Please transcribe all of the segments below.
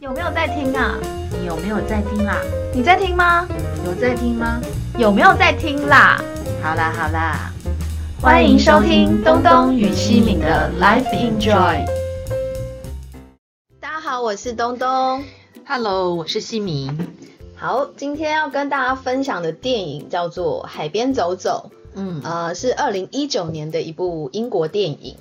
有没有在听啊？你有没有在听啦？你在听吗？有在听吗？有没有在听啦？好啦好啦，欢迎收听东东与西敏的 Life Enjoy。大家好，我是东东。Hello，我是西敏。好，今天要跟大家分享的电影叫做《海边走走》，嗯呃，是二零一九年的一部英国电影。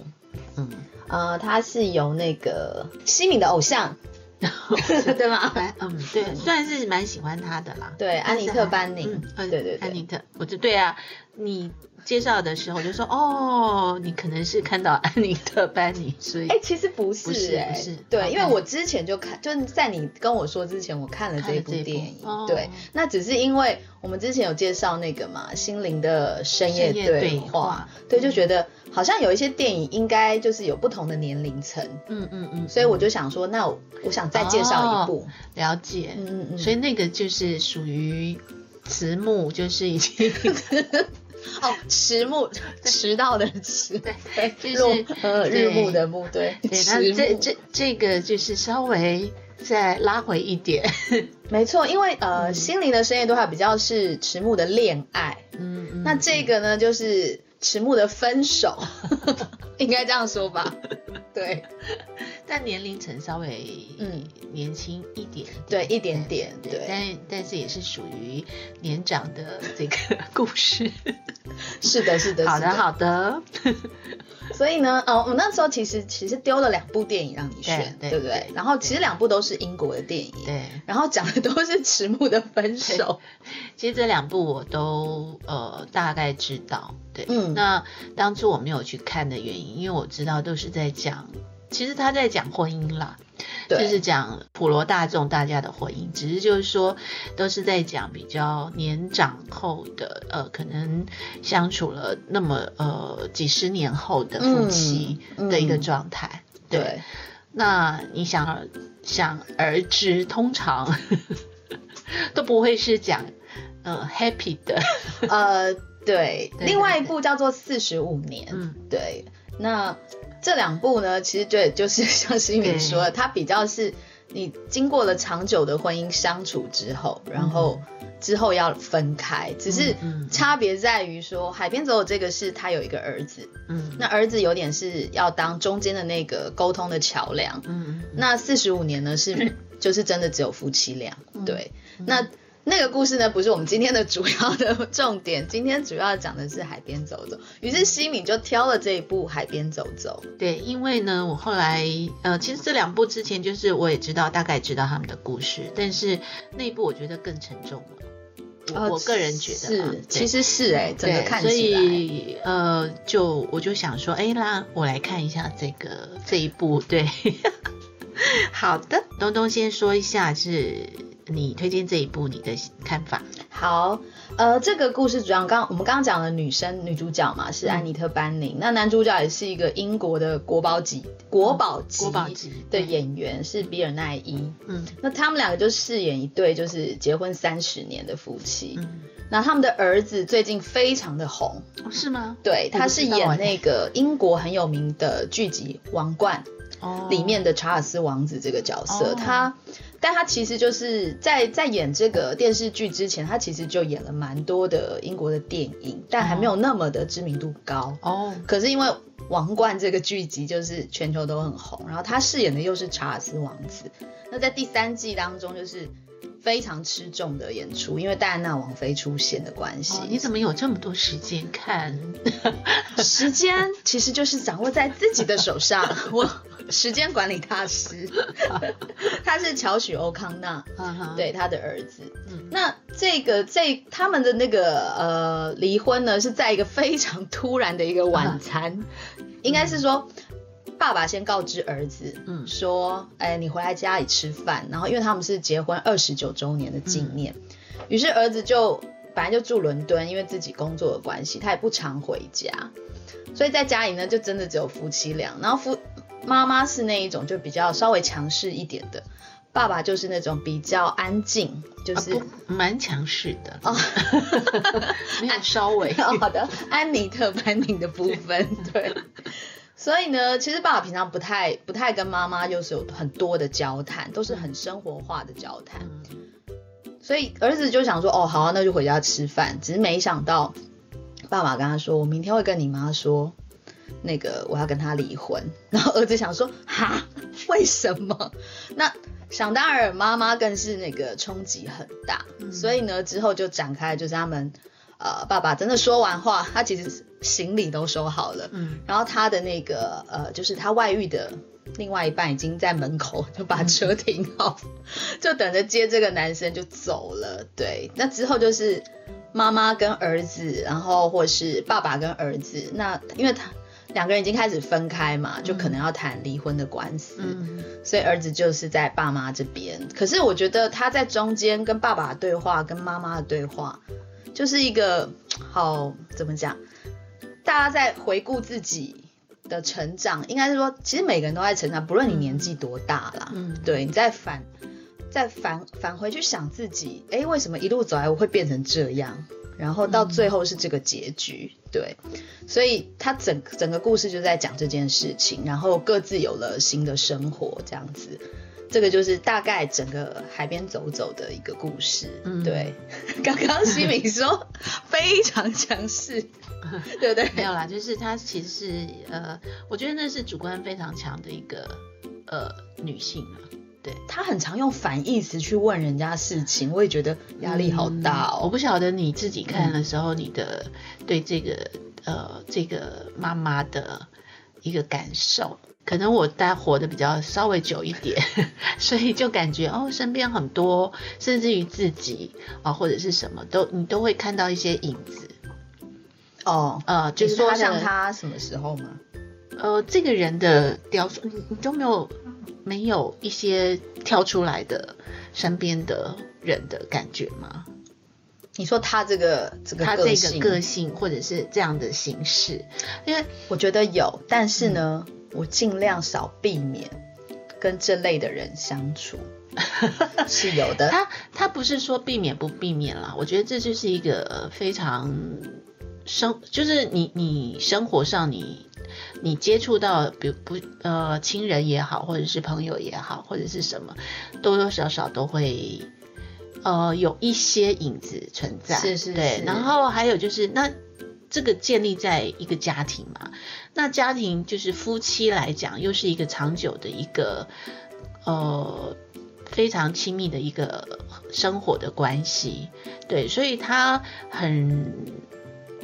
嗯，呃，它是由那个西敏的偶像，对吗？嗯对，算是蛮喜欢他的啦。对，安妮特·班宁。嗯，对对安妮特，我就对啊，你介绍的时候我就说，哦，你可能是看到安妮特·班尼，所以哎、其实不是、不是哎，不是。对，因为我之前就看，就是在你跟我说之前，我看了这一部电影，哦。对，那只是因为我们之前有介绍那个嘛，心灵的深夜对对话，对，就觉得好像有一些电影应该就是有不同的年龄层，嗯嗯嗯，所以我就想说，那我我想再介绍一部，了解，嗯嗯嗯，所以那个就是属于慈母，就是已经 哦，迟暮迟到的迟，对 对，就是落呃日暮的暮，对，对，那这这这个就是稍微再拉回一点，没错，因为呃，心灵的深夜对话比较是迟暮的恋爱，嗯嗯那这个呢就是迟暮的分手，应该这样说吧？对但年龄层稍微嗯。年轻一点，对，一点点对，对，但但是也是属于年长的这个 故事。是的，是的，好的。好的，所以呢，呃，我那时候其实其实丢了两部电影让你选，对对对不对？对？然后其实两部都是英国的电影，对，然后讲的都是迟暮的分手，其实这两部我都呃大概知道，对，嗯。那当初我没有去看的原因，因为我知道都是在讲，其实他在讲婚姻啦，就是讲普罗大众大家的婚姻，只是就是说都是在讲比较年长后的呃，可能相处了那么呃几十年后的夫妻嗯的一个嗯状态。对，对，那你想而想而知，通常 都不会是讲呃 happy 的，呃，对，对。另外一部叫做《四十五年》，嗯，对，那这两部呢，其实对，就是 像新宇说的，它比较是你经过了长久的婚姻相处之后，然后之后要分开，只是差别在于说，海边走走这个是他有一个儿子，嗯。那儿子有点是要当中间的那个沟通的桥梁，嗯嗯那四十五年呢是就是真的只有夫妻俩，嗯对，那。那个故事呢，不是我们今天的主要的重点。今天主要讲的是海边走走，于是西敏就挑了这一部《海边走走》。对，因为呢，我后来呃，其实这两部之前就是我也知道，大概知道他们的故事，但是那一部我觉得更沉重了。我、个人觉得啊是，其实是哎、整个对所看起来，以呃，就我就想说，哎，那我来看一下这个这一部，对，好的，东东先说一下是你推荐这一部你的看法，好，呃，这个故事主要刚我们刚刚讲的女生女主角嘛是安妮特·班宁，那男主角也是一个英国的国宝级国宝级国宝级的演员，是比尔奈伊。嗯。那他们两个就饰演一对就是结婚三十年的夫妻。嗯，那他们的儿子最近非常的红，哦是吗？对，他是演那个英国很有名的剧集《王冠》哦，里面的查尔斯王子这个角色，哦。他，但他其实就是在在演这个电视剧之前，他其实就演了蛮多的英国的电影，但还没有那么的知名度高。哦，可是因为《王冠》这个剧集就是全球都很红，然后他饰演的又是查尔斯王子，那在第三季当中就是非常吃重的演出，因为戴安娜王妃出现的关系。哦你怎么有这么多时间看？时间 其实就是掌握在自己的手上，我时间管理大师，他是乔许欧康纳，对他的儿子。嗯那这个这他们的那个呃离婚呢，是在一个非常突然的一个晚餐，应该是说。爸爸先告知儿子，嗯。嗯，说，哎，你回来家里吃饭，然后因为他们是结婚二十九周年的纪念，于是儿子就本来就住伦敦，因为自己工作的关系，他也不常回家，所以在家里呢，就真的只有夫妻俩。然后夫妈妈是那一种就比较稍微强势一点的，爸爸就是那种比较安静，就是、蛮强势的。哦，没有稍微。好的，安妮特· 班宁的部分，对。所以呢，其实爸爸平常不太不太跟妈妈就是有很多的交谈，都是很生活化的交谈。所以儿子就想说，哦，好啊，那就回家吃饭。只是没想到，爸爸跟他说，我明天会跟你妈说，那个我要跟他离婚。然后儿子想说，哈，为什么？那想当然，妈妈更是那个冲击很大。所以呢，之后就展开就是他们。呃，爸爸真的说完话，他其实行李都收好了，嗯，然后他的那个呃，就是他外遇的另外一半已经在门口就把车停好，就等着接这个男生就走了。对，那之后就是妈妈跟儿子，然后或是爸爸跟儿子，那因为他两个人已经开始分开嘛，就可能要谈离婚的官司，所以儿子就是在爸妈这边。可是我觉得他在中间跟爸爸对话，跟妈妈的对话。就是一个好怎么讲？大家在回顾自己的成长，应该是说，其实每个人都在成长，不论你年纪多大啦。嗯，对，你在反再返返回去想自己，哎，为什么一路走来我会变成这样？然后到最后是这个结局，对。所以他整整个故事就在讲这件事情，然后各自有了新的生活，这样子。这个就是大概整个海边走走的一个故事，对。刚刚西敏说非常强势，对不对？没有啦，就是她其实是呃，我觉得那是主观非常强的一个呃女性啊。对，她很常用反义词去问人家事情，我也觉得压力好大哦。我不晓得你自己看的时候，你的对这个呃这个妈妈的一个感受。可能我待活的比较稍微久一点，所以就感觉哦，身边很多，甚至于自己啊，或者是什么都，你都会看到一些影子。哦，呃，就是说像他什么时候吗？呃，这个人的雕塑，你你都没有没有一些跳出来的身边的人的感觉吗？你说他这个这个他这个个性，或者是这样的形式，因为我觉得有，但是呢。我尽量少避免跟这类的人相处，是有的。他他不是说避免不避免啦，我觉得这就是一个非常生，就是你你生活上你你接触到，比如不呃亲人也好，或者是朋友也好，或者是什么，多多少少都会呃有一些影子存在。是是，对。然后还有就是那。这个建立在一个家庭嘛，那家庭就是夫妻来讲，又是一个长久的一个呃非常亲密的一个生活的关系，对，所以他很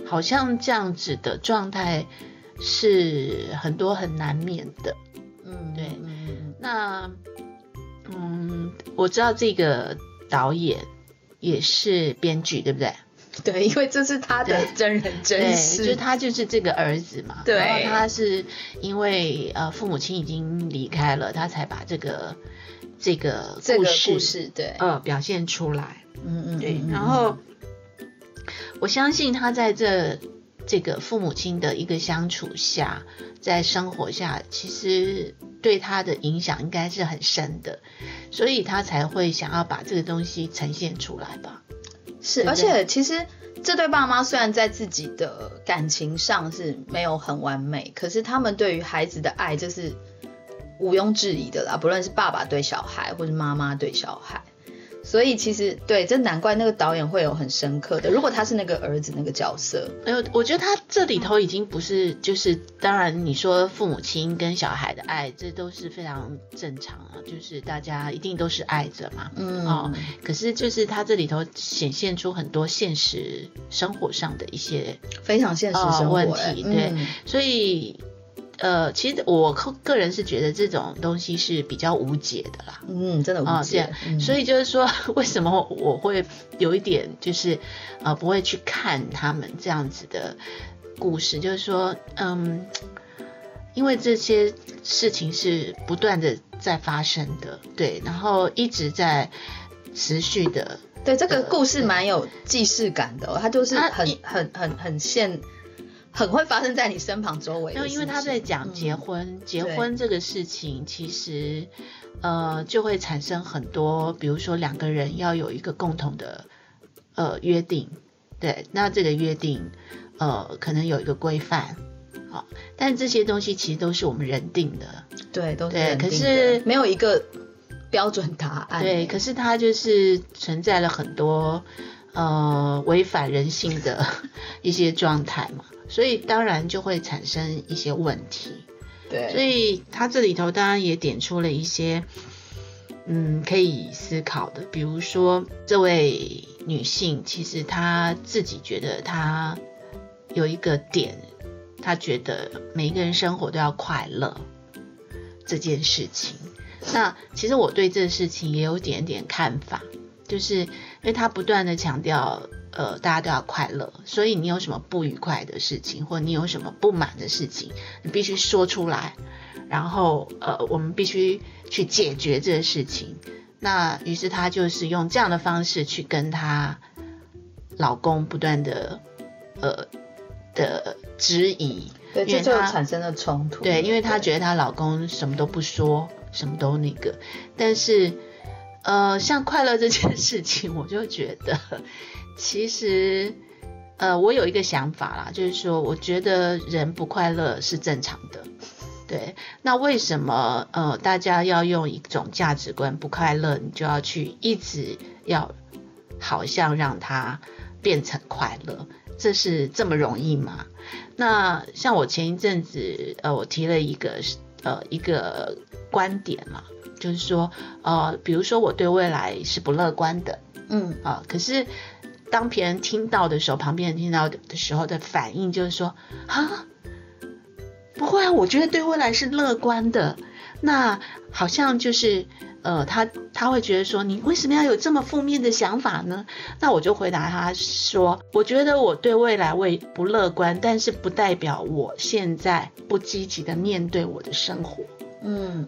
好像这样子的状态是很多很难免的，嗯，对，那嗯，我知道这个导演也是编剧，对不对？对，因为这是他的真人真事，就是他就是这个儿子嘛。对，然后他是因为呃父母亲已经离开了，他才把这个这个这个故事对呃表现出来。嗯嗯，对。然后我相信他在这这个父母亲的一个相处下，在生活下，其实对他的影响应该是很深的，所以他才会想要把这个东西呈现出来吧。是，而且其实这对爸妈虽然在自己的感情上是没有很完美，可是他们对于孩子的爱就是毋庸置疑的啦，不论是爸爸对小孩，或是妈妈对小孩。所以其实对，这难怪那个导演会有很深刻的。如果他是那个儿子那个角色，呃，我觉得他这里头已经不是，就是当然你说父母亲跟小孩的爱，这都是非常正常啊，就是大家一定都是爱着嘛，嗯哦。可是就是他这里头显现出很多现实生活上的一些非常现实生活问题，对，所以。呃，其实我个个人是觉得这种东西是比较无解的啦。嗯，真的无解。所以就是说，为什么我会有一点就是呃不会去看他们这样子的故事？就是说，嗯，因为这些事情是不断的在发生的，对，然后一直在持续的。对，这个故事蛮有既视感的，它就是很很很很现。很会发生在你身旁周围。因为因为他在讲结婚，结婚这个事情，其实呃就会产生很多，比如说两个人要有一个共同的呃约定，对，那这个约定呃可能有一个规范好，但这些东西其实都是我们人定的，对，都是对可是没有一个标准答案。对，可是它就是存在了很多呃违反人性的 一些状态嘛，所以当然就会产生一些问题。对，所以他这里头当然也点出了一些，嗯，可以思考的，比如说这位女性，其实她自己觉得她有一个点，她觉得每一个人生活都要快乐这件事情。那其实我对这个事情也有点点看法，就是因为她不断的强调。呃，大家都要快乐，所以你有什么不愉快的事情，或你有什么不满的事情，你必须说出来，然后呃，我们必须去解决这个事情。那于是她就是用这样的方式去跟她老公不断的呃的质疑，对，这就因为她产生了冲突。对，因为她觉得她老公什么都不说，什么都那个，但是呃，像快乐这件事情，我就觉得其实呃，我有一个想法啦，就是说，我觉得人不快乐是正常的。对，那为什么呃大家要用一种价值观不快乐，你就要去一直要好像让它变成快乐？这是这么容易吗？那像我前一阵子呃，我提了一个呃一个观点嘛，就是说呃，比如说我对未来是不乐观的嗯，啊，可是当别人听到的时候，旁边人听到的时候的反应就是说啊，不会啊，我觉得对未来是乐观的。那好像就是呃，他他会觉得说，你为什么要有这么负面的想法呢？那我就回答他说，我觉得我对未来未不乐观，但是不代表我现在不积极的面对我的生活。嗯，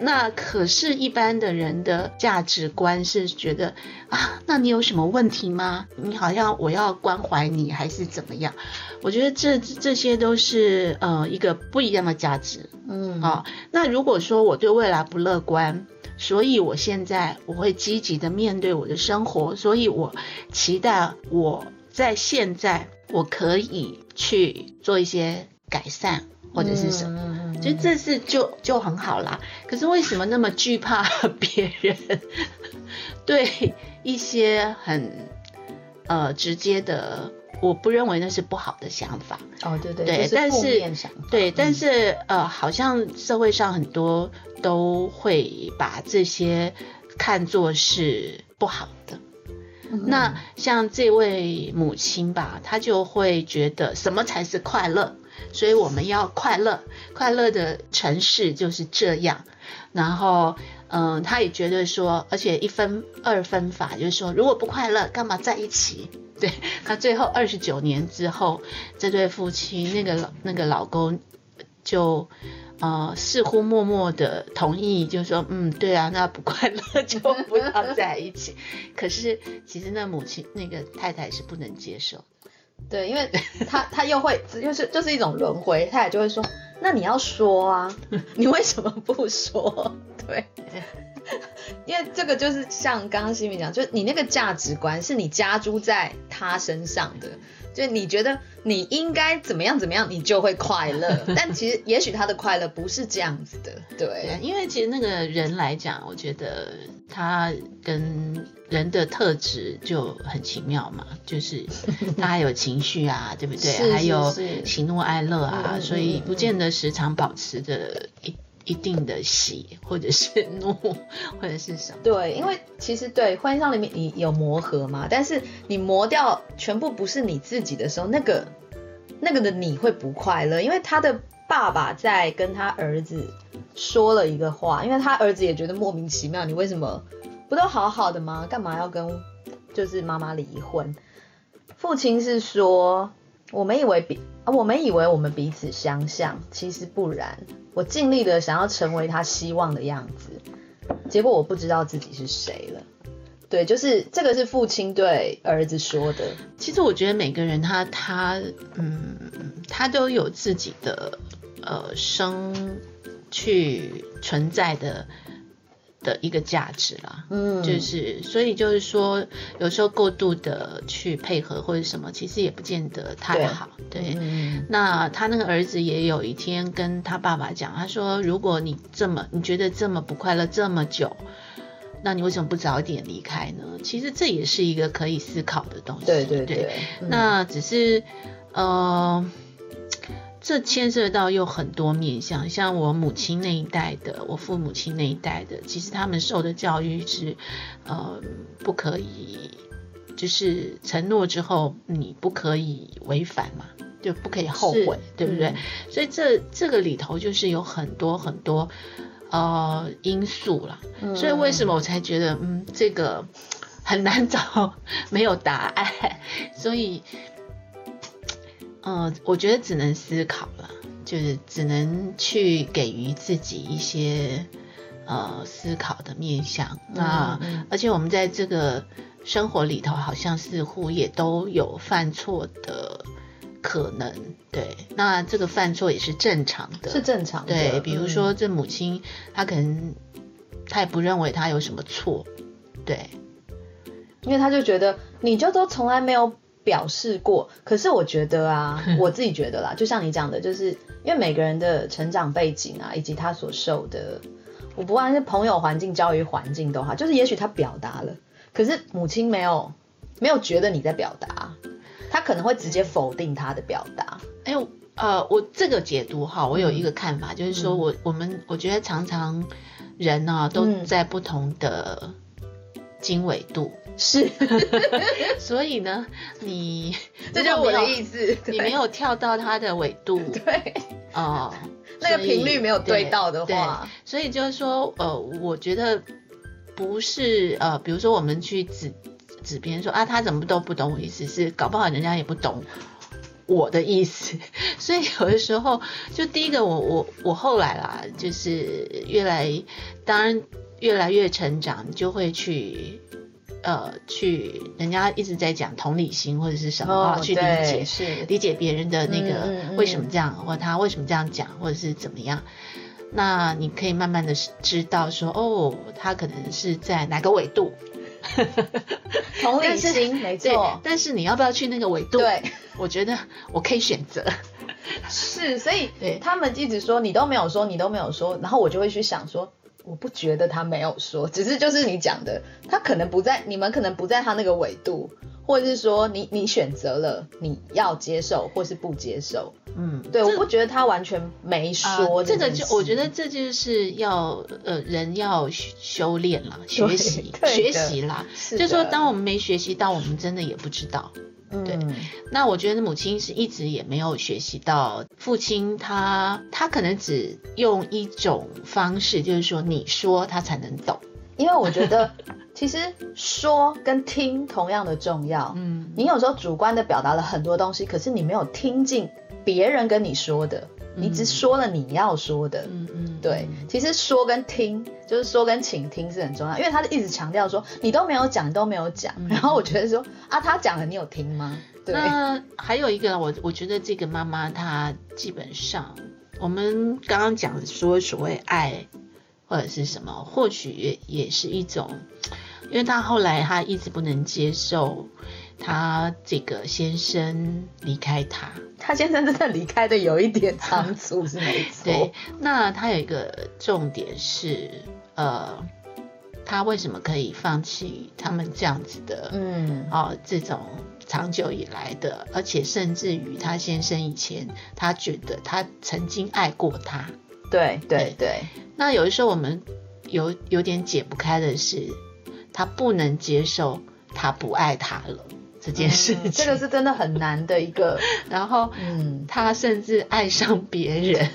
那可是，一般的人的价值观是觉得啊，那你有什么问题吗？你好像我要关怀你，还是怎么样？我觉得这这些都是呃一个不一样的价值嗯，啊、那如果说我对未来不乐观，所以我现在我会积极的面对我的生活，所以我期待我在现在我可以去做一些改善或者是什么。么就这是就就很好啦。可是为什么那么惧怕别人对一些很呃直接的？我不认为那是不好的想法，哦，对对，对是但是对，但嗯是呃，好像社会上很多都会把这些看作是不好的。嗯那像这位母亲吧，她就会觉得什么才是快乐，所以我们要快乐，快乐的城市就是这样。然后，嗯，他也觉得说，而且一分二分法，就是说，如果不快乐，干嘛在一起？对，那最后二十九年之后，这对夫妻那个那个老公就。呃，似乎默默的同意，就说，嗯，对啊，那不快乐就不要在一起。可是其实那母亲那个太太是不能接受。对，因为他他又会就是就是一种轮回，他也就会说，那你要说啊，你为什么不说？对，因为这个就是像刚刚西米讲，就是你那个价值观是你加诸在他身上的，就你觉得你应该怎么样怎么样，你就会快乐，但其实也许他的快乐不是这样子的，对。对，因为其实那个人来讲，我觉得他跟人的特质就很奇妙嘛，就是 他还有情绪啊，对不对？是还有喜怒哀乐啊，所以嗯不见得时常保持着一一定的喜或者是怒 或者是什么。对，因为其实对婚姻上里面你有磨合嘛，但是你磨掉全部不是你自己的时候，那个那个的你会不快乐，因为他的爸爸在跟他儿子说了一个话，因为他儿子也觉得莫名其妙，你为什么不都好好的吗？干嘛要跟就是妈妈离婚？父亲是说，我们以为彼啊我们以为我们彼此相像，其实不然。我尽力的想要成为他希望的样子，结果我不知道自己是谁了。对，就是这个是父亲对儿子说的。其实我觉得每个人他他嗯，他都有自己的呃生去存在的的一个价值啦。嗯，就是，所以就是说，有时候过度的去配合或者什么，其实也不见得太好。对，嗯那他那个儿子也有一天跟他爸爸讲，他说：“如果你这么你觉得这么不快乐这么久，那你为什么不早点离开呢？”其实这也是一个可以思考的东西。对对那只是呃，这牵涉到有很多面向，像我母亲那一代的，我父母亲那一代的，其实他们受的教育是呃不可以，就是承诺之后你不可以违反嘛。就不可以后悔是，对不对？嗯所以这这个里头就是有很多很多呃因素啦。嗯所以为什么我才觉得，嗯，这个很难找，没有答案，所以，呃，我觉得只能思考了，就是只能去给予自己一些呃思考的面向。那、嗯而且我们在这个生活里头，好像似乎也都有犯错的可能，对，那这个犯错也是正常的，是正常的。对，比如嗯说这母亲，她可能她也不认为她有什么错，对，因为她就觉得你就都从来没有表示过，可是我觉得啊，我自己觉得啦，就像你讲的，就是因为每个人的成长背景啊，以及他所受的，我不管是朋友环境、教育环境都好，就是也许他表达了，可是母亲没有没有觉得你在表达，他可能会直接否定他的表达。哎，呃，我这个解读哈，我有嗯一个看法，就是说我我们我觉得常常人呢、都嗯。在不同的经纬度，是，所以呢，你 这就是我的，意思。你没有跳到它的纬度，对。哦、那个频率没有对到的话，对。所以就是说，呃，我觉得不是呃，比如说我们去指指别人说啊，他怎么都不懂我意思，是搞不好人家也不懂我的意思。所以有的时候，就第一个我我我后来啦，就是越来，当然越来越成长，你就会去。呃，去人家一直在讲同理心或者是什么、啊，去理解是理解别人的那嗯个为什么这样，或他为什么这样讲，或者是怎么样。那你可以慢慢的知道说，哦，他可能是在哪个纬度，同理心没对错，，但是你要不要去那个纬度？对。我觉得我可以选择。是，所以对他们一直说你都没有说，你都没有说，然后我就会去想说，我不觉得他没有说，只是就是你讲的，他可能不在，你们可能不在他那个纬度，或者是说你你选择了你要接受或是不接受，嗯，对，我不觉得他完全没说、啊这个就我觉得这就是要呃人要修修炼啦，学习对学的习啦。是就说的当我们没学习到，我们真的也不知道。对。嗯。那我觉得母亲是一直也没有学习到，父亲他他可能只用一种方式，就是说你说他才能懂。因为我觉得 其实说跟听同样的重要，嗯，你有时候主观的表达了很多东西，可是你没有听进别人跟你说的，你只说了你要说的。嗯嗯，对，其实说跟听，就是说跟倾听是很重要，因为他一直强调说你都没有讲，都没有讲。然后我觉得说啊，他讲了，你有听吗？对，那还有一个，我我觉得这个妈妈她基本上，我们刚刚讲说所谓爱或者是什么，或许也也是一种，因为她后来她一直不能接受她这个先生离开她。他先生真的离开的有一点仓促，是没错。对，那他有一个重点是，呃，他为什么可以放弃他们这样子的？嗯，哦，这种长久以来的，而且甚至于他先生以前，他觉得他曾经爱过他。对对对，那有的时候我们有有点解不开的是，他不能接受他不爱他了这件事情。嗯这个是真的很难的一个，然后嗯，他甚至爱上别人。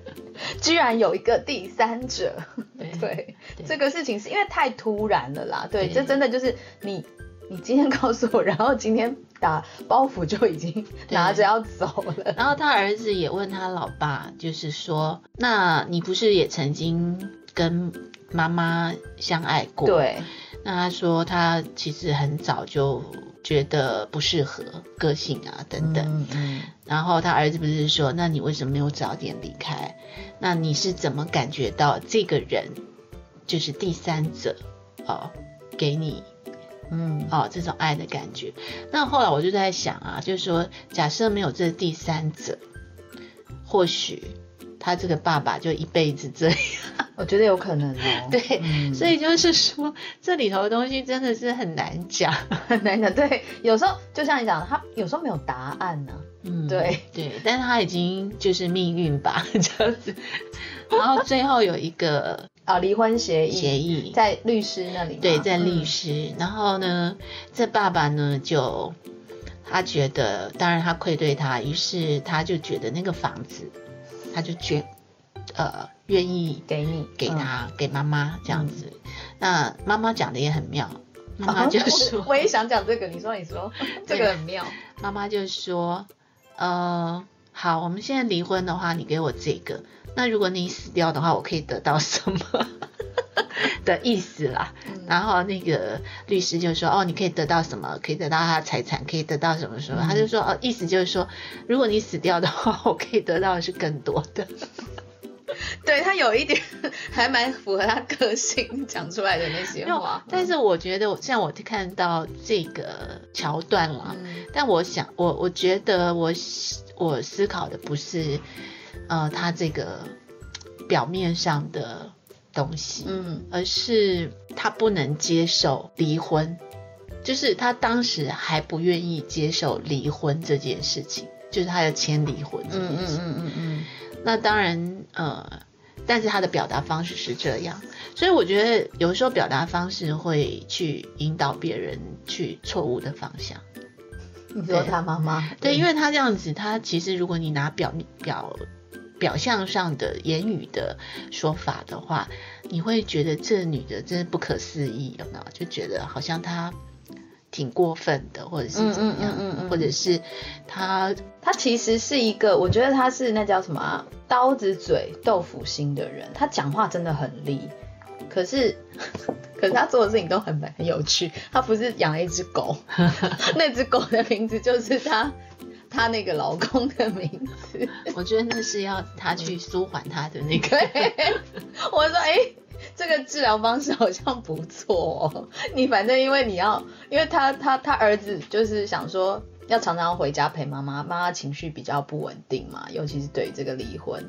居然有一个第三者，对 对，对。这个事情是因为太突然了啦，对，对。这真的就是你，你今天告诉我，然后今天打包袱就已经拿着要走了，然后他儿子也问他老爸，就是说，那你不是也曾经跟妈妈相爱过？对，那他说他其实很早就觉得不适合个性啊等等，嗯嗯，然后他儿子不是说，那你为什么没有早点离开？那你是怎么感觉到这个人就是第三者哦给你嗯，哦这种爱的感觉。那后来我就在想啊，就是说假设没有这第三者，或许他这个爸爸就一辈子这样。我觉得有可能哦。对，嗯所以就是说这里头的东西真的是很难讲。很难讲。对，有时候就像你讲的，他有时候没有答案呢、嗯，对对，但是他已经就是命运吧这样子。然后最后有一个啊。离婚协议协议，在律师那里吗，对，在律嗯师。然后呢，这爸爸呢就他觉得，当然他愧对他，于是他就觉得那个房子，他就捐，呃，愿意给你给嗯他、给妈妈这样子。那妈妈讲的也很妙，妈妈就说，哦我也想讲这个，你说你说，这个很妙。妈妈就说，呃，好，我们现在离婚的话，你给我这个。那如果你死掉的话，我可以得到什么 的意思啦？嗯然后那个律师就说，哦，你可以得到什么？可以得到他的财产，可以得到什么什么？嗯他就说，哦，意思就是说，如果你死掉的话，我可以得到的是更多的。对他有一点 还蛮符合他个性讲出来的那些话，但是我觉得，像我看到这个桥段了，嗯但我想，我我觉得我我思考的不是，呃，他这个表面上的东西，嗯而是他不能接受离婚，就是他当时还不愿意接受离婚这件事情，就是他要签离婚这嗯嗯件事。嗯嗯嗯，那当然，呃，但是他的表达方式是这样，所以我觉得有时候表达方式会去引导别人去错误的方向。你说他妈妈对，因为他这样子，他其实如果你拿表表表象上的言语的说法的话，你会觉得这女的真是不可思议，有没有？就觉得好像她挺过分的，或者是怎么样，嗯嗯嗯嗯嗯或者是她她其实是一个，我觉得她是那叫什么、啊、刀子嘴豆腐心的人，她讲话真的很利，可是可是他做的事情都很很有趣。他不是养了一只狗，那只狗的名字就是他他那个老公的名字。我觉得那是要她去舒缓她的那个。我说哎、这个治疗方式好像不错哦。你反正因为你要，因为他他他儿子就是想说要常常回家陪妈妈，妈妈情绪比较不稳定嘛，尤其是对于这个离婚，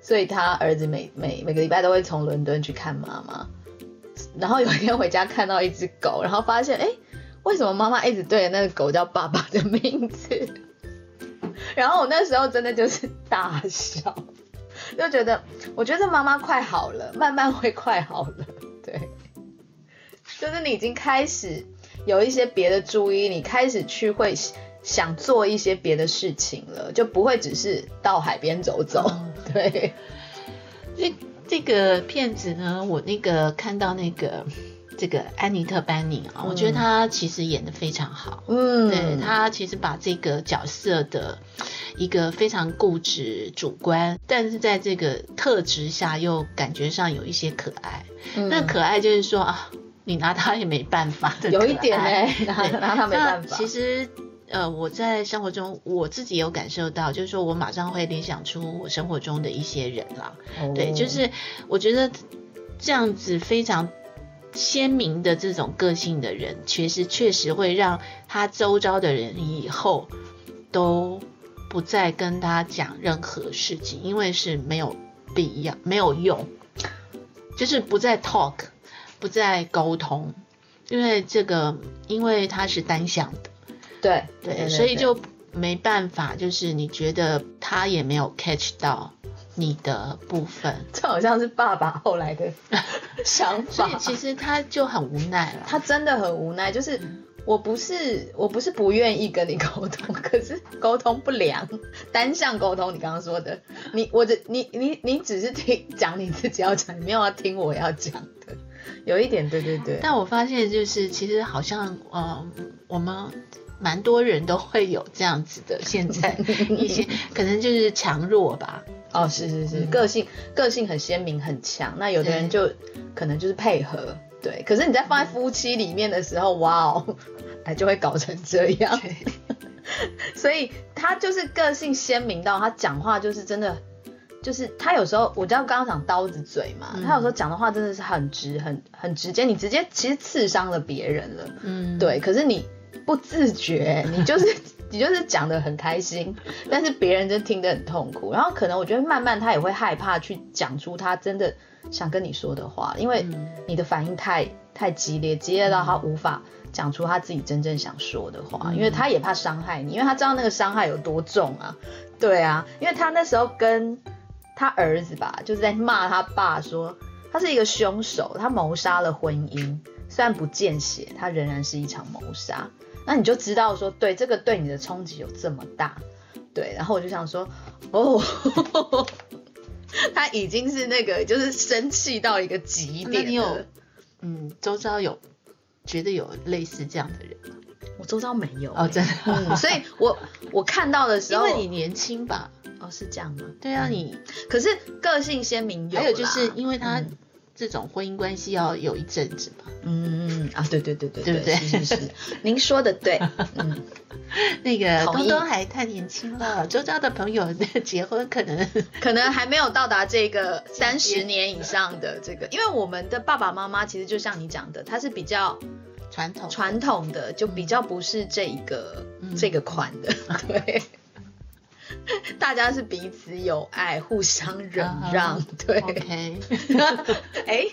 所以他儿子每每每个礼拜都会从伦敦去看妈妈。然后有一天回家看到一只狗，然后发现哎、为什么妈妈一直对着那个狗叫爸爸的名字？然后我那时候真的就是 大笑。就觉得，我觉得妈妈快好了，慢慢会快好了。对，就是你已经开始有一些别的注意，你开始去会想做一些别的事情了，就不会只是到海边走走。对，这这个片子呢，我那个看到那个这个安妮特·班宁啊，我觉得她其实演的非常好。嗯，对她其实把这个角色的一个非常固执、主观，但是在这个特质下又感觉上有一些可爱。嗯那可爱就是说啊，你拿她也没办法的，有一点哎、拿她没办法。其实。呃，我在生活中我自己有感受到，就是说我马上会联想出我生活中的一些人啦。对，哦就是我觉得这样子非常鲜明的这种个性的人，其实确实会让他周遭的人以后都不再跟他讲任何事情，因为是没有必要、没有用，就是不再 talk，不再沟通，因为这个因为他是单向的，对对，所以就没办法，就是你觉得他也没有 catch 到你的部分，这好像是爸爸后来的 想法所以。其实他就很无奈了。他真的很无奈，就是我不是我不是不愿意跟你沟通，可是沟通不良，单向沟通。你刚刚说的，你我的你你你只是听讲你自己要讲，你没有要听我要讲的，有一点对对对。但我发现就是其实好像呃，我们蛮多人都会有这样子的，现在 一些可能就是强弱吧。哦，是是是，嗯个性个性很鲜明很强，那有的人就可能就是配合，对。可是你在放在夫妻里面的时候，哇哦，哎就会搞成这样。所以他就是个性鲜明到他讲话就是真的就是他有时候，我知道刚刚讲刀子嘴嘛，嗯他有时候讲的话真的是很直、很很直接，你直接其实刺伤了别人了。嗯，对，可是你不自觉，你就是 你就是讲的很开心，但是别人就听得很痛苦。然后可能我觉得慢慢他也会害怕去讲出他真的想跟你说的话，因为嗯你的反应太太激烈，激烈到他无法讲出他自己真正想说的话，嗯因为他也怕伤害你，因为他知道那个伤害有多重啊。对啊，因为他那时候跟他儿子吧，就是在骂他爸说他是一个凶手，他谋杀了婚姻，虽然不见血，他仍然是一场谋杀。那你就知道说，对这个对你的冲击有这么大，对。然后我就想说，哦，他已经是那个就是生气到一个极点那你有。嗯，周遭有觉得有类似这样的人吗？我周遭没有哦，真的，嗯，所以我我看到的时候，因为你年轻吧？哦是这样吗？对啊，你可是个性鲜明有，还有就是因为他嗯这种婚姻关系要有一阵子吧，嗯嗯啊，对对对对对不对？是是是，您说的对，嗯，那个东东还太年轻了，周遭的朋友结婚可能 可能还没有到达这个三十年以上的这个，因为我们的爸爸妈妈其实就像你讲的，他是比较传统传统的，就比较不是这一个、嗯。这个款的，对。大家是彼此有爱，互相忍让，对。OK，哎、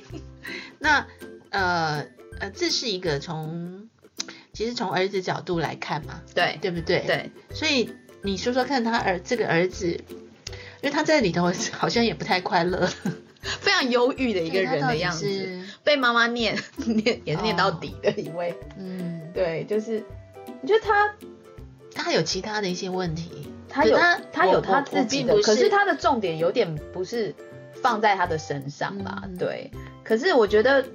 那呃呃，这是一个从其实从儿子角度来看嘛，对对不对？。对，所以你说说看他儿这个儿子，因为他在里头好像也不太快乐，非常忧郁的一个人的样子，被妈妈念念也是念到底的一位。嗯，对，就是我觉得他他还有其他的一些问题，他有他他有他自己的，可是他的重点有点不是放在他的身上吧。嗯对，可是我觉得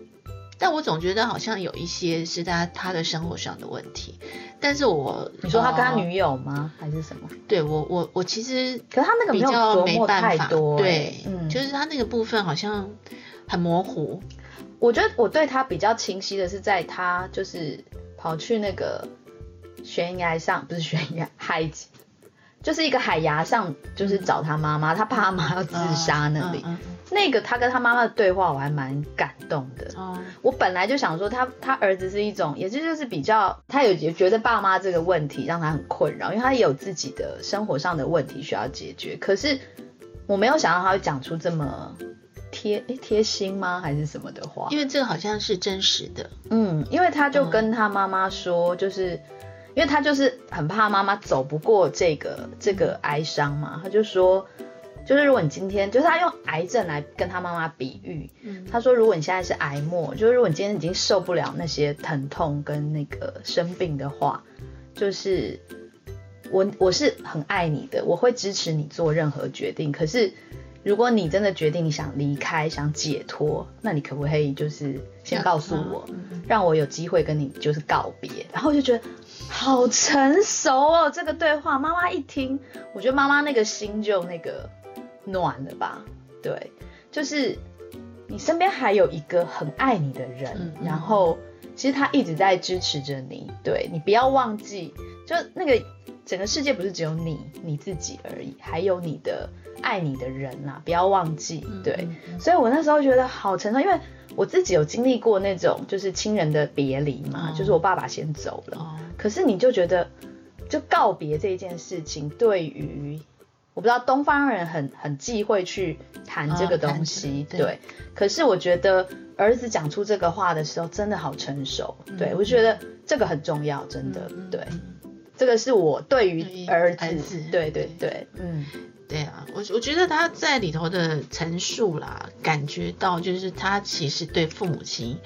但我总觉得好像有一些是他他的生活上的问题，但是我你说他跟他呃女友吗？还是什么？对我我我其实可是他那个比较没办法，对欸，嗯，就是他那个部分好像很模糊，我觉得我对他比较清晰的是，在他就是跑去那个悬崖上，不是悬崖，海，就是一个海崖上，就是找他妈妈，他怕他妈要自杀那里。嗯那个他跟他妈妈的对话，我还蛮感动的。我本来就想说他，他儿子是一种，也是就是比较，他有也觉得爸妈这个问题让他很困扰，因为他也有自己的生活上的问题需要解决。可是我没有想到他会讲出这么贴诶贴心吗？还是什么的话？因为这个好像是真实的，嗯，因为他就跟他妈妈说，就是、因为他就是很怕妈妈走不过这个这个哀伤嘛，他就说，就是如果你今天，就是他用癌症来跟他妈妈比喻，嗯他说如果你现在是癌末，就是如果你今天已经受不了那些疼痛跟那个生病的话，就是我我是很爱你的，我会支持你做任何决定，可是。如果你真的决定你想离开、想解脱，那你可不可以就是先告诉我，嗯让我有机会跟你就是告别？然后我就觉得好成熟哦，这个对话，妈妈一听，我觉得妈妈那个心就那个暖了吧？对，就是你身边还有一个很爱你的人，然后其实他一直在支持着你，对你不要忘记，就那个整个世界不是只有你你自己而已，还有你的爱你的人呐、不要忘记，对。所以我那时候觉得好沉重，因为我自己有经历过那种就是亲人的别离嘛，哦就是我爸爸先走了，哦，可是你就觉得，就告别这件事情，对于我不知道东方人很很忌讳去谈这个东西，这个对。可是我觉得儿子讲出这个话的时候，真的好成熟，对我就觉得这个很重要，真的，嗯对。这个是我对对于于儿子，儿子对对对，嗯，对啊，我我觉得他在里头的陈述啦，感觉到就是他其实对父母亲，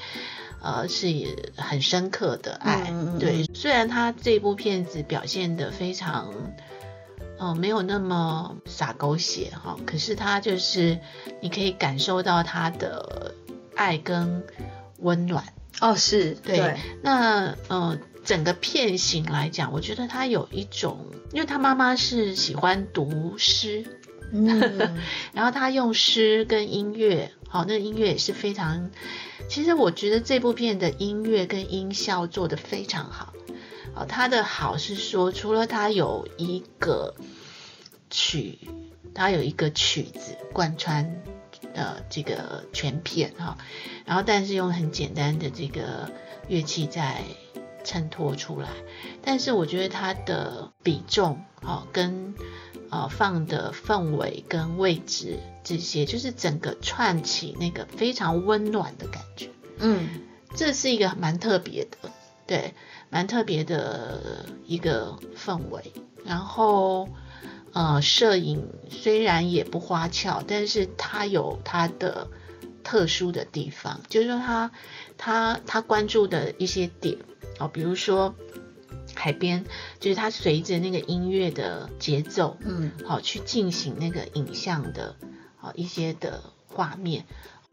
呃，是很深刻的爱。嗯嗯嗯对，虽然他这部片子表现的非常，呃，没有那么洒狗血哈，可是他就是你可以感受到他的爱跟温暖。哦，是对，那呃，整个片型来讲，我觉得他有一种，因为他妈妈是喜欢读诗，嗯，然后他用诗跟音乐，好、那个音乐也是非常，其实我觉得这部片的音乐跟音效做得非常好。好、它的好是说，除了它有一个曲它有一个曲子贯穿呃这个全片哈，然后但是用很简单的这个乐器在衬托出来，但是我觉得它的比重哦跟呃放的氛围跟位置这些，就是整个串起那个非常温暖的感觉，嗯，这是一个蛮特别的，对，蛮特别的一个氛围，然后。呃，摄影虽然也不花俏，但是它有它的特殊的地方，就是说他他他关注的一些点哦，比如说海边，就是它随着那个音乐的节奏，嗯，好去进行那个影像的哦一些的画面，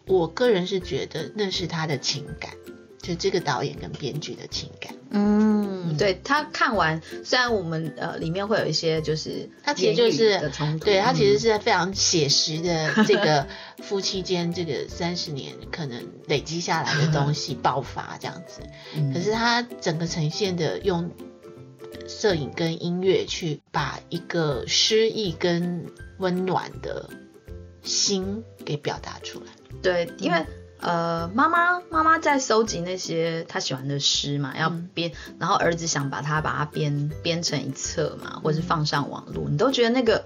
我个人是觉得那是他的情感。就这个导演跟编剧的情感，嗯，对他看完，虽然我们呃里面会有一些就是他其实就是对他其实是非常写实的这个 夫妻间这个三十年可能累积下来的东西爆发这样子，可是他整个呈现的用摄影跟音乐去把一个诗意跟温暖的心给表达出来，对，因为。呃，妈妈妈妈在收集那些他喜欢的诗嘛，要编，然后儿子想把它把它编编成一册嘛，或者是放上网络，你都觉得那个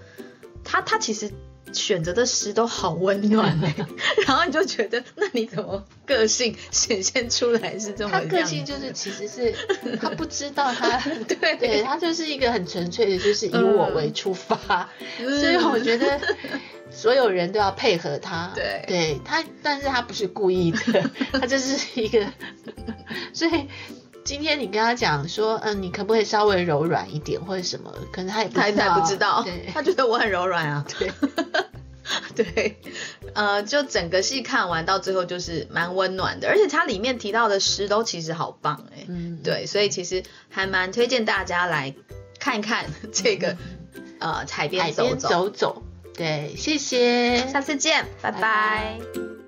他他其实选择的诗都好温暖哎，然后你就觉得那你怎么个性显现出来是这么？他个性就是其实是他不知道他 对对他就是一个很纯粹的，就是以我为出发，所以我觉得。所有人都要配合他，对，对他，但是他不是故意的，他就是一个，所以今天你跟他讲说，嗯，你可不可以稍微柔软一点或者什么，可能他也不知道，不知道，对，他觉得我很柔软啊，对，对，呃，就整个戏看完到最后就是蛮温暖的，而且它里面提到的诗都其实好棒哎，嗯，对，所以其实还蛮推荐大家来看看这个，呃，海边走。走走。对，谢谢，下次见，拜拜。